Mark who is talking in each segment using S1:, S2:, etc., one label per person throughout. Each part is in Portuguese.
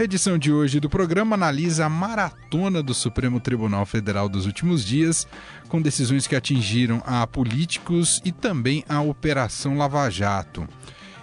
S1: A edição de hoje do programa analisa a maratona do Supremo Tribunal Federal dos últimos dias, com decisões que atingiram a políticos e também a Operação Lava Jato.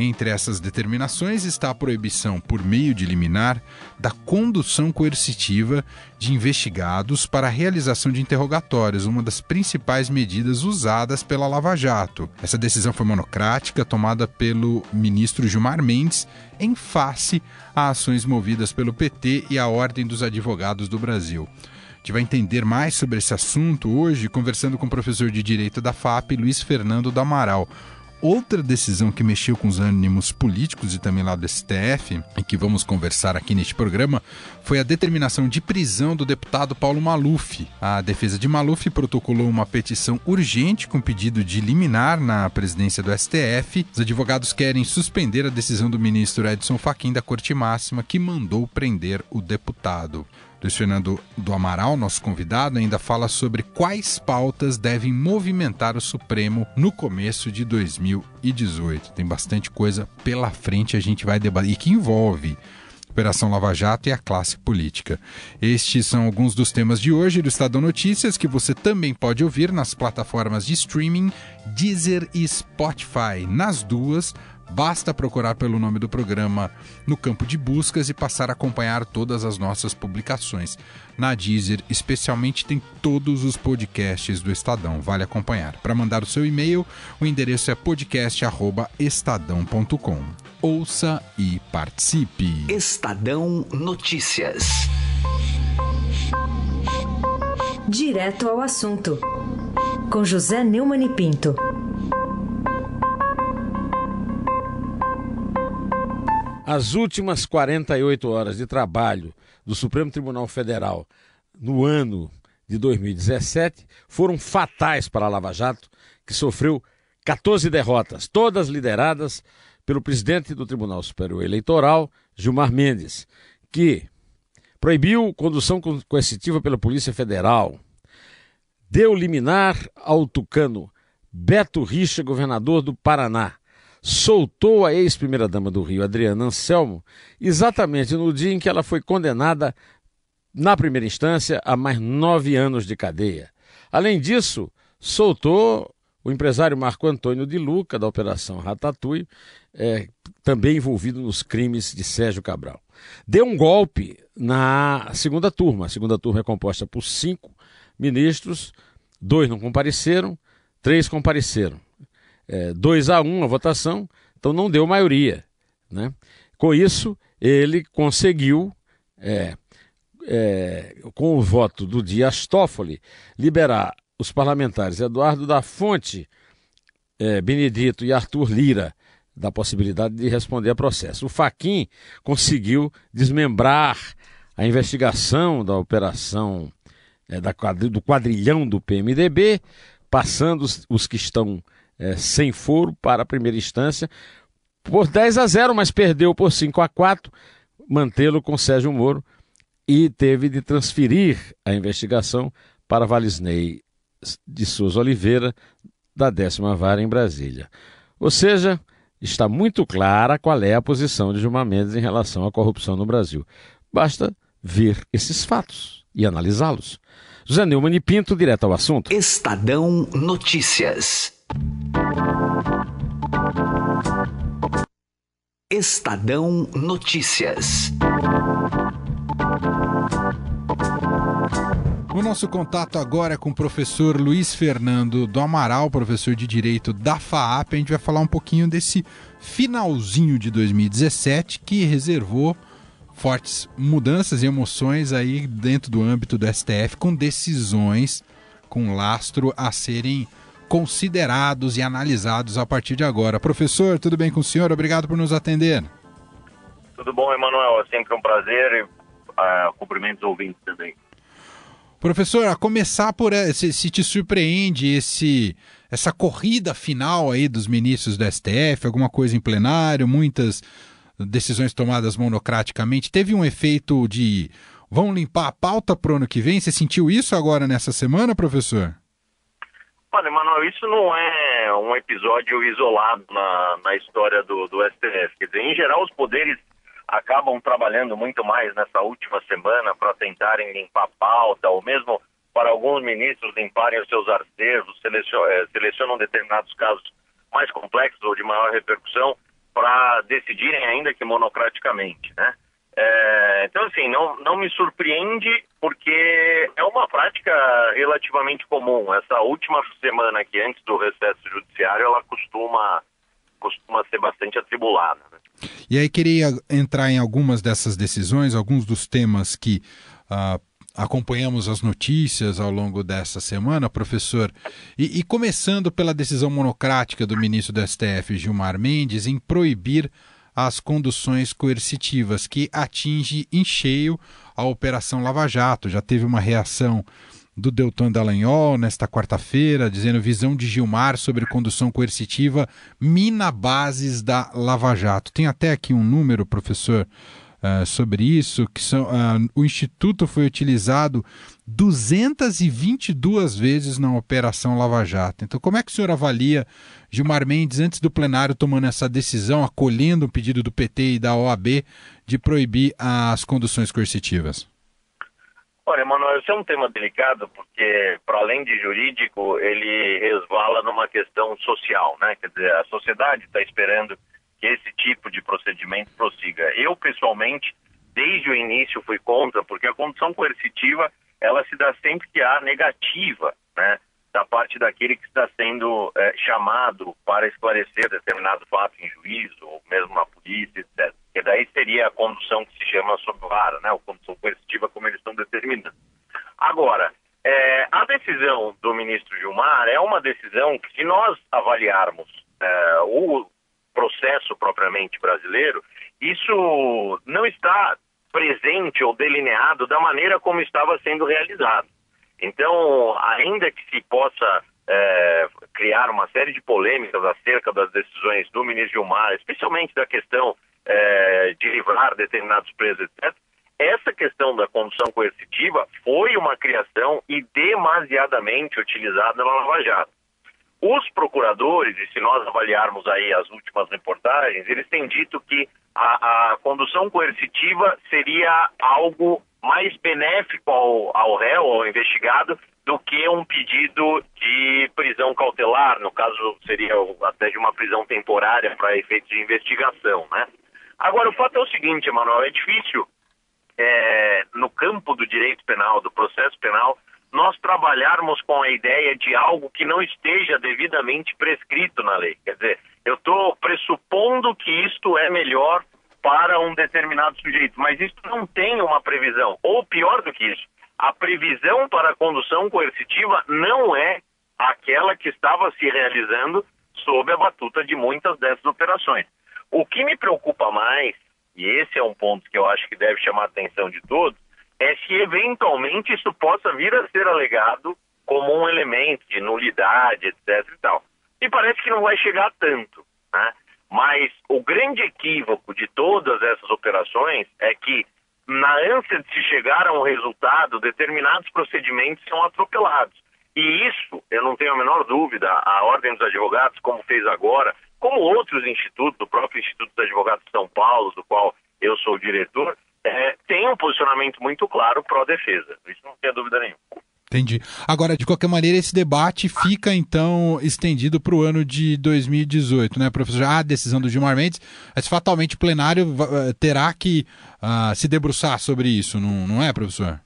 S1: Entre essas determinações está a proibição, por meio de liminar, da condução coercitiva de investigados para a realização de interrogatórios, uma das principais medidas usadas pela Lava Jato. Essa decisão foi monocrática, tomada pelo ministro Gilmar Mendes, em face a ações movidas pelo PT e a Ordem dos Advogados do Brasil. A gente vai entender mais sobre esse assunto hoje conversando com o professor de Direito da FAP, Luiz Fernando do Amaral. Outra decisão que mexeu com os ânimos políticos e também lá do STF, e que vamos conversar aqui neste programa, foi a determinação de prisão do deputado Paulo Maluf. A defesa de Maluf protocolou uma petição urgente com pedido de liminar na presidência do STF. Os advogados querem suspender a decisão do ministro Edson Fachin da Corte Máxima, que mandou prender o deputado. Luiz Fernando do Amaral, nosso convidado, ainda fala sobre quais pautas devem movimentar o Supremo no começo de 2018. Tem bastante coisa pela frente, a gente vai debater, e que envolve Operação Lava Jato e a classe política. Estes são alguns dos temas de hoje do Estadão Notícias que você também pode ouvir nas plataformas de streaming Deezer e Spotify. Nas duas, Basta procurar pelo nome do programa no campo de buscas e passar a acompanhar todas as nossas publicações. Na Deezer, especialmente, tem todos os podcasts do Estadão. Vale acompanhar. Para mandar o seu e-mail, o endereço é podcast@estadão.com. Ouça e participe.
S2: Estadão Notícias.
S3: Direto ao assunto. Com José Neumann e Pinto.
S4: As últimas 48 horas de trabalho do Supremo Tribunal Federal no ano de 2017 foram fatais para a Lava Jato, que sofreu 14 derrotas, todas lideradas pelo presidente do Tribunal Superior Eleitoral, Gilmar Mendes, que proibiu condução coercitiva pela Polícia Federal, deu liminar ao tucano Beto Richa, governador do Paraná, soltou a ex-primeira-dama do Rio, Adriana Anselmo, exatamente no dia em que ela foi condenada, na primeira instância, a mais nove anos de cadeia. Além disso, soltou o empresário Marco Antônio de Luca, da Operação Ratatouille, é, também envolvido nos crimes de Sérgio Cabral. Deu um golpe na segunda turma. A segunda turma é composta por cinco ministros, dois não compareceram, três compareceram é, 2 a 1 a votação, então não deu maioria. Né? Com isso, ele conseguiu, é, é, com o voto do Dias Toffoli, liberar os parlamentares Eduardo da Fonte, é, Benedito e Arthur Lira da possibilidade de responder a processo. O Faquin conseguiu desmembrar a investigação da operação é, da, do quadrilhão do PMDB, passando os, os que estão é, sem foro para a primeira instância por 10 a 0, mas perdeu por 5 a 4, mantê-lo com Sérgio Moro e teve de transferir a investigação para Valisney de Souza Oliveira, da décima vara em Brasília. Ou seja, está muito clara qual é a posição de Gilmar Mendes em relação à corrupção no Brasil. Basta ver esses fatos e analisá-los. José Neumann e Pinto, direto ao assunto.
S2: Estadão Notícias. Estadão Notícias.
S1: O nosso contato agora é com o professor Luiz Fernando do Amaral, professor de Direito da FAAP. A gente vai falar um pouquinho desse finalzinho de 2017 que reservou fortes mudanças e emoções aí dentro do âmbito do STF com decisões com lastro a serem considerados e analisados a partir de agora. Professor, tudo bem com o senhor? Obrigado por nos atender.
S5: Tudo bom, Emanuel? É sempre um prazer uh, cumprimentos ouvintes também.
S1: Professor, a começar por se, se te surpreende esse essa corrida final aí dos ministros do STF, alguma coisa em plenário, muitas decisões tomadas monocraticamente, teve um efeito de vão limpar a pauta para o ano que vem? Você sentiu isso agora nessa semana, professor?
S5: Olha, Manuel, isso não é um episódio isolado na, na história do, do STF. Quer dizer, em geral, os poderes acabam trabalhando muito mais nessa última semana para tentarem limpar pauta, ou mesmo para alguns ministros limparem os seus selecionam, eh, selecionam determinados casos mais complexos ou de maior repercussão para decidirem ainda que monocraticamente, né? É, então, assim, não, não me surpreende porque é uma prática relativamente comum. Essa última semana aqui, antes do recesso judiciário, ela costuma, costuma ser bastante atribulada. Né?
S1: E aí queria entrar em algumas dessas decisões, alguns dos temas que uh, acompanhamos as notícias ao longo dessa semana, professor. E, e começando pela decisão monocrática do ministro do STF, Gilmar Mendes, em proibir as conduções coercitivas, que atinge em cheio a Operação Lava Jato. Já teve uma reação do Deltan Dallagnol nesta quarta-feira, dizendo visão de Gilmar sobre condução coercitiva mina bases da Lava Jato. Tem até aqui um número, professor, uh, sobre isso, que são, uh, o Instituto foi utilizado 222 vezes na Operação Lava Jato. Então, como é que o senhor avalia Gilmar Mendes, antes do plenário, tomando essa decisão, acolhendo o pedido do PT e da OAB de proibir as conduções coercitivas?
S5: Olha, Manuel, esse é um tema delicado porque, para além de jurídico, ele resvala numa questão social, né? Quer dizer, a sociedade está esperando que esse tipo de procedimento prossiga. Eu, pessoalmente, desde o início fui contra, porque a condução coercitiva, ela se dá sempre que há negativa, né? Da parte daquele que está sendo é, chamado para esclarecer determinado fato em juízo, ou mesmo na polícia, etc. Que daí seria a condução que se chama sob vara, né? Ou condução coercitiva, como eles estão determinando. Agora, é, a decisão do ministro Gilmar é uma decisão que, se nós avaliarmos é, o processo propriamente brasileiro, isso não está ou delineado da maneira como estava sendo realizado. Então, ainda que se possa é, criar uma série de polêmicas acerca das decisões do ministro Gilmar, especialmente da questão é, de livrar determinados presos, etc., essa questão da condução coercitiva foi uma criação e demasiadamente utilizada na Lava Jato. Os procuradores, e se nós avaliarmos aí as últimas reportagens, eles têm dito que a, a condução coercitiva seria algo mais benéfico ao, ao réu, ao investigado, do que um pedido de prisão cautelar, no caso seria até de uma prisão temporária para efeitos de investigação, né? Agora, o fato é o seguinte, Emanuel, é difícil é, no campo do direito penal, do processo penal, nós trabalharmos com a ideia de algo que não esteja devidamente prescrito na lei. Quer dizer, eu estou pressupondo que isto é melhor para um determinado sujeito, mas isso não tem uma previsão. Ou pior do que isso, a previsão para a condução coercitiva não é aquela que estava se realizando sob a batuta de muitas dessas operações. O que me preocupa mais, e esse é um ponto que eu acho que deve chamar a atenção de todos, é se eventualmente isso possa vir a ser alegado como um elemento de nulidade, etc. e tal. E parece que não vai chegar tanto, né? Mas o grande equívoco de todas essas operações é que, na ânsia de se chegar a um resultado, determinados procedimentos são atropelados. E isso, eu não tenho a menor dúvida, a Ordem dos Advogados, como fez agora, como outros institutos, o próprio Instituto dos Advogados de São Paulo, do qual eu sou diretor, é, tem um posicionamento muito claro pró-defesa. Isso não tem dúvida nenhuma.
S1: Entendi. Agora, de qualquer maneira, esse debate fica, então, estendido para o ano de 2018, né, professor? A decisão do Gilmar Mendes, mas fatalmente o plenário eh, terá que uh, se debruçar sobre isso, não, não é, professor?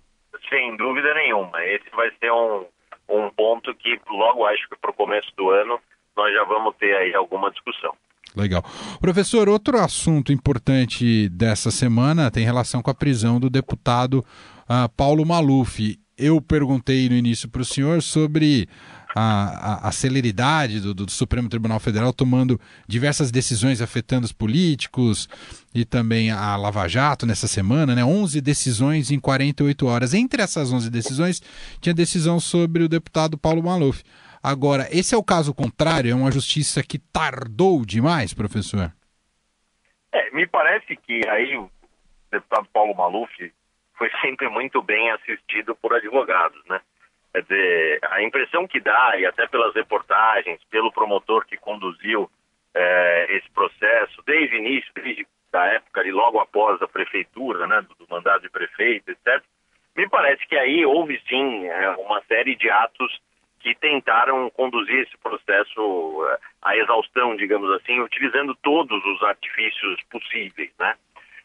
S5: Sem dúvida nenhuma. Esse vai ser um, um ponto que, logo acho que para o começo do ano, nós já vamos ter aí alguma discussão.
S1: Legal. Professor, outro assunto importante dessa semana tem relação com a prisão do deputado uh, Paulo Maluf. Eu perguntei no início para o senhor sobre a, a, a celeridade do, do, Supremo Tribunal Federal tomando diversas decisões afetando os políticos e também a Lava Jato nessa semana, né? 11 decisões em 48 horas. Entre essas 11 decisões, tinha decisão sobre o deputado Paulo Maluf. Agora, esse é o caso contrário? É uma justiça que tardou demais, professor?
S5: É, me parece que aí o deputado Paulo Maluf foi sempre muito bem assistido por advogados, né? Quer dizer, a impressão que dá, e até pelas reportagens, pelo promotor que conduziu é, esse processo, desde o início, desde a época ali, logo após a prefeitura, né, do, do mandado de prefeito, etc., me parece que aí houve sim é, uma série de atos que tentaram conduzir esse processo é, à exaustão, digamos assim, utilizando todos os artifícios possíveis, né?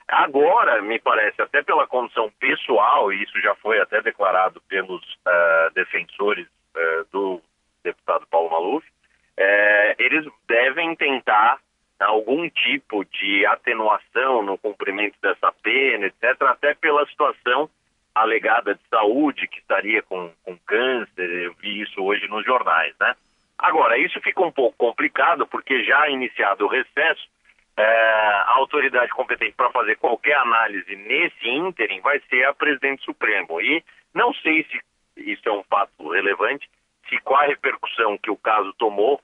S5: Agora, me parece, até pela condição pessoal, e isso já foi até declarado pelos uh, defensores uh, do deputado Paulo Maluf, uh, eles devem tentar algum tipo de atenuação no cumprimento dessa pena, etc., até pela situação alegada de saúde, que estaria com, com câncer, eu vi isso hoje nos jornais, né? Agora, isso fica um pouco complicado, porque já iniciado o recesso, é, a autoridade competente para fazer qualquer análise nesse ínterim vai ser a presidente Supremo. E não sei se isso é um fato relevante, se qual a repercussão que o caso tomou,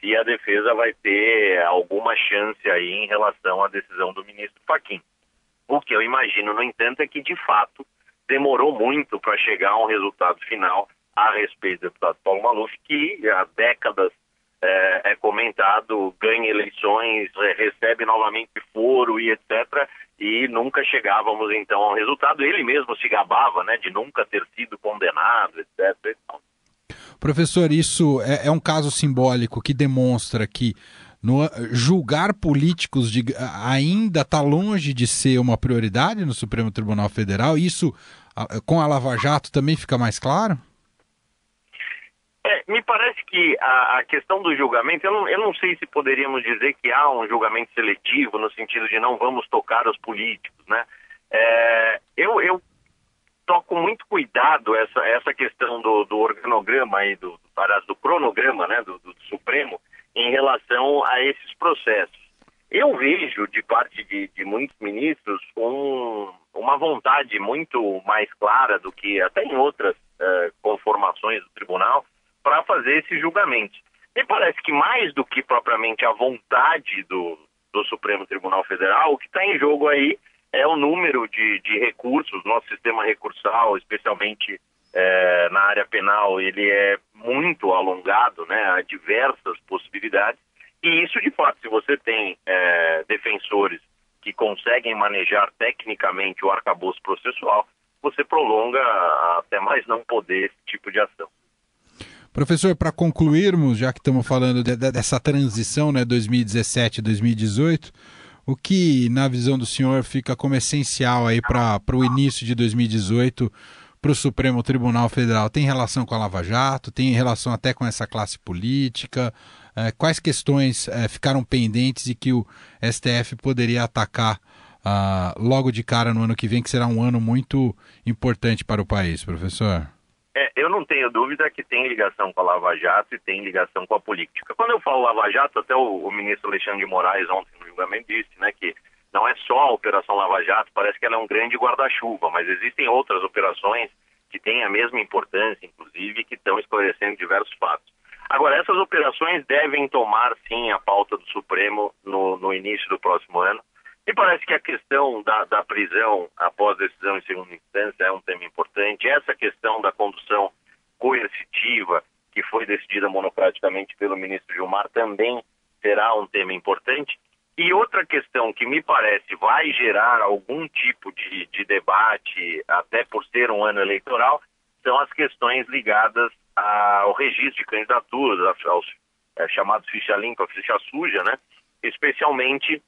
S5: se a defesa vai ter alguma chance aí em relação à decisão do ministro Faquim. O que eu imagino, no entanto, é que de fato demorou muito para chegar a um resultado final a respeito do deputado Paulo Maluf, que há décadas é, é comentado, ganha eleições, é, recebe novamente foro e etc. E nunca chegávamos então ao resultado. Ele mesmo se gabava né, de nunca ter sido condenado, etc.
S1: Professor, isso é, é um caso simbólico que demonstra que no, julgar políticos de, ainda está longe de ser uma prioridade no Supremo Tribunal Federal. Isso, com a Lava Jato, também fica mais claro?
S5: É, me parece que a, a, questão do julgamento, eu não, eu não sei se poderíamos dizer que há um julgamento seletivo no sentido de não vamos tocar os políticos, né? É, eu, eu toco muito cuidado essa, essa questão do, do organograma e do, do, do cronograma, né, do, do, Supremo, em relação a esses processos. Eu vejo de parte de, de muitos ministros um, uma vontade muito mais clara do que até em outras uh, conformações do tribunal para fazer esse julgamento. Me parece que mais do que propriamente a vontade do, do Supremo Tribunal Federal, o que está em jogo aí é o número de, de recursos. Nosso sistema recursal, especialmente é, na área penal, ele é muito alongado, né? Há diversas possibilidades. E isso, de fato, se você tem é, defensores que conseguem manejar tecnicamente o arcabouço processual, você prolonga até mais não poder esse tipo de ação.
S1: Professor, para concluirmos, já que estamos falando de, de, dessa transição, né, 2017-2018, o que, na visão do senhor, fica como essencial aí para o início de 2018 para o Supremo Tribunal Federal? Tem relação com a Lava Jato? Tem relação até com essa classe política? É, quais questões é, ficaram pendentes e que o STF poderia atacar ah, logo de cara no ano que vem, que será um ano muito importante para o país, professor?
S5: É, eu não tenho dúvida que tem ligação com a Lava Jato e tem ligação com a política. Quando eu falo Lava Jato, até o, o ministro Alexandre de Moraes ontem no julgamento disse né, que não é só a Operação Lava Jato, parece que ela é um grande guarda-chuva, mas existem outras operações que têm a mesma importância, inclusive, que estão esclarecendo diversos fatos. Agora, essas operações devem tomar, sim, a pauta do Supremo no, no início do próximo ano. Me parece que a questão da, da, prisão após decisão em segunda instância é um tema importante. Essa questão da condução coercitiva, que foi decidida monocraticamente pelo ministro Gilmar, também será um tema importante. E outra questão que me parece vai gerar algum tipo de, de debate, até por ser um ano eleitoral, são as questões ligadas ao registro de candidaturas, aos é, chamados ficha limpa, ficha suja, né? especialmente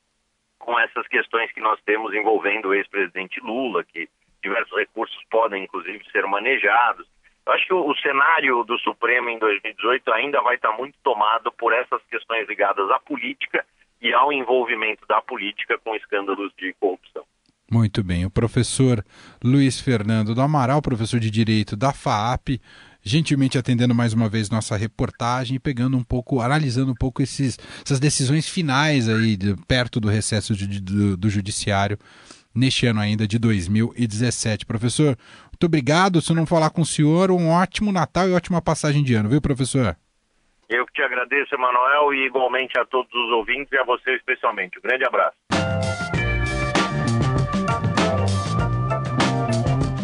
S5: com essas questões que nós temos envolvendo o ex-presidente Lula, que diversos recursos podem, inclusive, ser manejados. Eu acho que o, o, cenário do Supremo em 2018 ainda vai estar muito tomado por essas questões ligadas à política e ao envolvimento da política com escândalos de corrupção.
S1: Muito bem. O professor Luiz Fernando do Amaral, professor de Direito da FAAP, gentilmente atendendo mais uma vez nossa reportagem pegando um pouco, analisando um pouco esses, essas decisões finais aí de, perto do recesso de, do, do judiciário neste ano ainda de 2017. Professor, muito obrigado. Se não falar com o senhor, um ótimo Natal e ótima passagem de ano, viu, professor?
S5: Eu que te agradeço, Emanuel, e igualmente a todos os ouvintes e a você especialmente. Um grande abraço.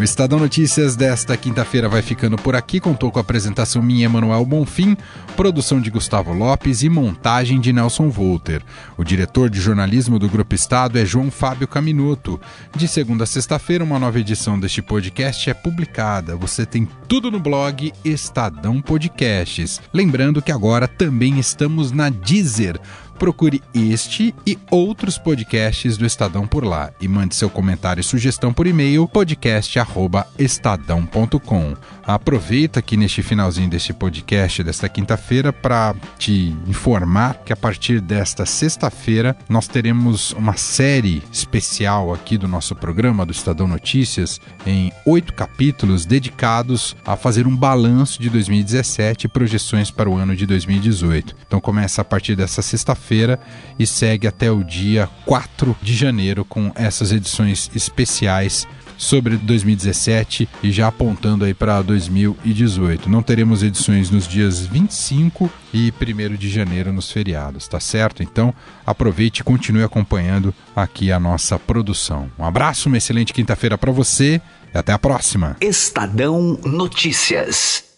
S1: O Estadão Notícias desta quinta-feira vai ficando por aqui. Contou com a apresentação minha, Emanuel Bonfim, produção de Gustavo Lopes e montagem de Nelson Volter. O diretor de jornalismo do Grupo Estado é João Fábio Caminuto. De segunda a sexta-feira, uma nova edição deste podcast é publicada. Você tem tudo no blog Estadão Podcasts. Lembrando que agora também estamos na Deezer procure este e outros podcasts do Estadão por lá e mande seu comentário e sugestão por e-mail podcast@estadão.com. Aproveita aqui neste finalzinho deste podcast desta quinta-feira para te informar que a partir desta sexta-feira nós teremos uma série especial aqui do nosso programa do Estadão Notícias em oito capítulos dedicados a fazer um balanço de 2017 e projeções para o ano de 2018. Então começa a partir dessa sexta-feira e segue até o dia 4 de janeiro com essas edições especiais sobre 2017 e já apontando aí para 2018. Não teremos edições nos dias 25 e 1 de janeiro nos feriados, tá certo? Então aproveite e continue acompanhando aqui a nossa produção. Um abraço, uma excelente quinta-feira para você e até a próxima.
S2: Estadão Notícias.